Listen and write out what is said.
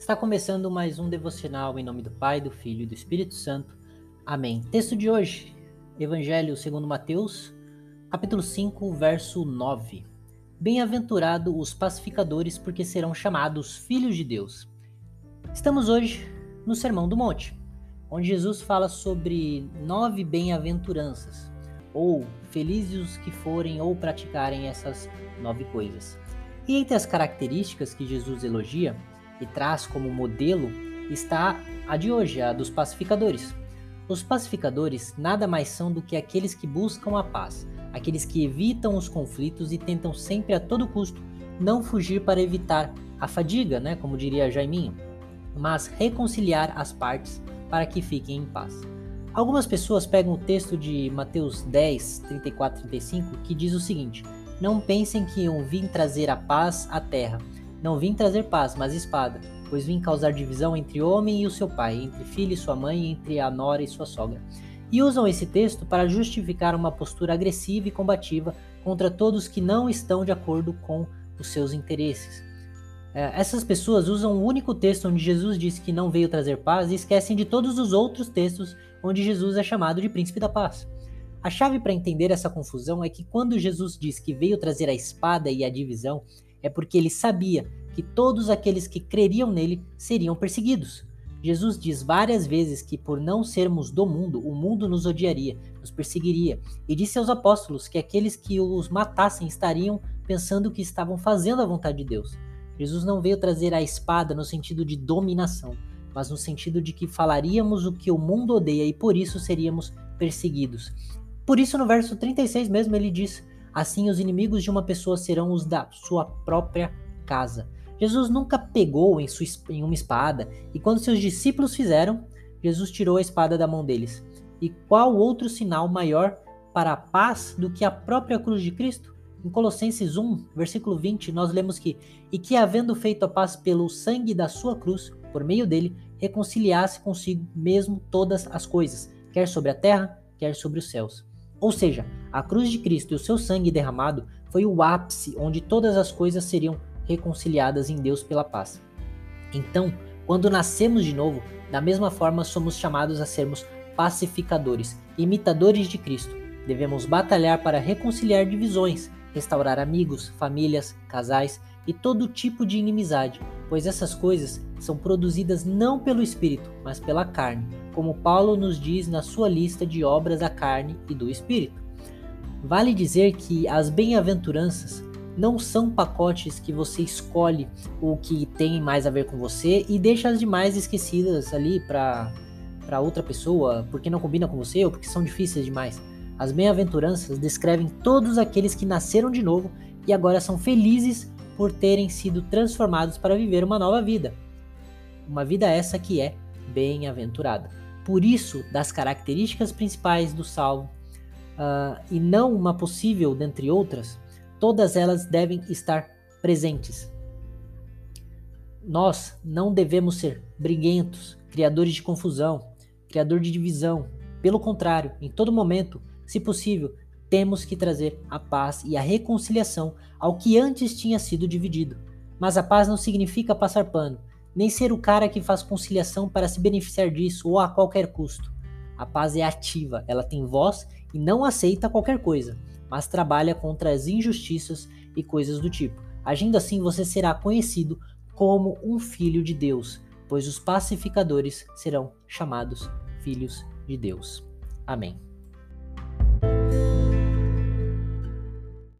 Está começando mais um devocional em nome do Pai, do Filho e do Espírito Santo. Amém. Texto de hoje, Evangelho segundo Mateus, capítulo 5, verso 9. Bem-aventurado os pacificadores, porque serão chamados filhos de Deus. Estamos hoje no Sermão do Monte, onde Jesus fala sobre nove bem-aventuranças, ou felizes os que forem ou praticarem essas nove coisas. E entre as características que Jesus elogia, e traz como modelo está a de hoje, a dos pacificadores. Os pacificadores nada mais são do que aqueles que buscam a paz, aqueles que evitam os conflitos e tentam sempre a todo custo não fugir para evitar a fadiga, né, como diria Jaiminho, mas reconciliar as partes para que fiquem em paz. Algumas pessoas pegam o texto de Mateus 10, 34 e 35, que diz o seguinte: Não pensem que eu vim trazer a paz à terra. Não vim trazer paz, mas espada, pois vim causar divisão entre homem e o seu pai, entre filho e sua mãe, entre a nora e sua sogra. E usam esse texto para justificar uma postura agressiva e combativa contra todos que não estão de acordo com os seus interesses. É, essas pessoas usam o único texto onde Jesus disse que não veio trazer paz e esquecem de todos os outros textos onde Jesus é chamado de príncipe da paz. A chave para entender essa confusão é que quando Jesus diz que veio trazer a espada e a divisão, é porque ele sabia que todos aqueles que creriam nele seriam perseguidos. Jesus diz várias vezes que por não sermos do mundo, o mundo nos odiaria, nos perseguiria, e disse aos apóstolos que aqueles que os matassem estariam pensando que estavam fazendo a vontade de Deus. Jesus não veio trazer a espada no sentido de dominação, mas no sentido de que falaríamos o que o mundo odeia e por isso seríamos perseguidos. Por isso, no verso 36 mesmo, ele diz: Assim, os inimigos de uma pessoa serão os da sua própria casa. Jesus nunca pegou em, sua, em uma espada, e quando seus discípulos fizeram, Jesus tirou a espada da mão deles. E qual outro sinal maior para a paz do que a própria cruz de Cristo? Em Colossenses 1, versículo 20, nós lemos que: E que, havendo feito a paz pelo sangue da sua cruz, por meio dele, reconciliasse consigo mesmo todas as coisas, quer sobre a terra, quer sobre os céus. Ou seja, a cruz de Cristo e o seu sangue derramado foi o ápice onde todas as coisas seriam reconciliadas em Deus pela paz. Então, quando nascemos de novo, da mesma forma somos chamados a sermos pacificadores, imitadores de Cristo. Devemos batalhar para reconciliar divisões, restaurar amigos, famílias, casais e todo tipo de inimizade, pois essas coisas são produzidas não pelo Espírito, mas pela carne, como Paulo nos diz na sua lista de obras da carne e do Espírito. Vale dizer que as bem-aventuranças não são pacotes que você escolhe o que tem mais a ver com você e deixa as demais esquecidas ali para para outra pessoa, porque não combina com você ou porque são difíceis demais. As bem-aventuranças descrevem todos aqueles que nasceram de novo e agora são felizes por terem sido transformados para viver uma nova vida. Uma vida essa que é bem-aventurada. Por isso, das características principais do salvo, uh, e não uma possível dentre outras, todas elas devem estar presentes. Nós não devemos ser briguentos, criadores de confusão, criador de divisão. Pelo contrário, em todo momento, se possível, temos que trazer a paz e a reconciliação ao que antes tinha sido dividido. Mas a paz não significa passar pano, nem ser o cara que faz conciliação para se beneficiar disso ou a qualquer custo. A paz é ativa, ela tem voz e não aceita qualquer coisa, mas trabalha contra as injustiças e coisas do tipo. Agindo assim, você será conhecido como um filho de Deus, pois os pacificadores serão chamados filhos de Deus. Amém.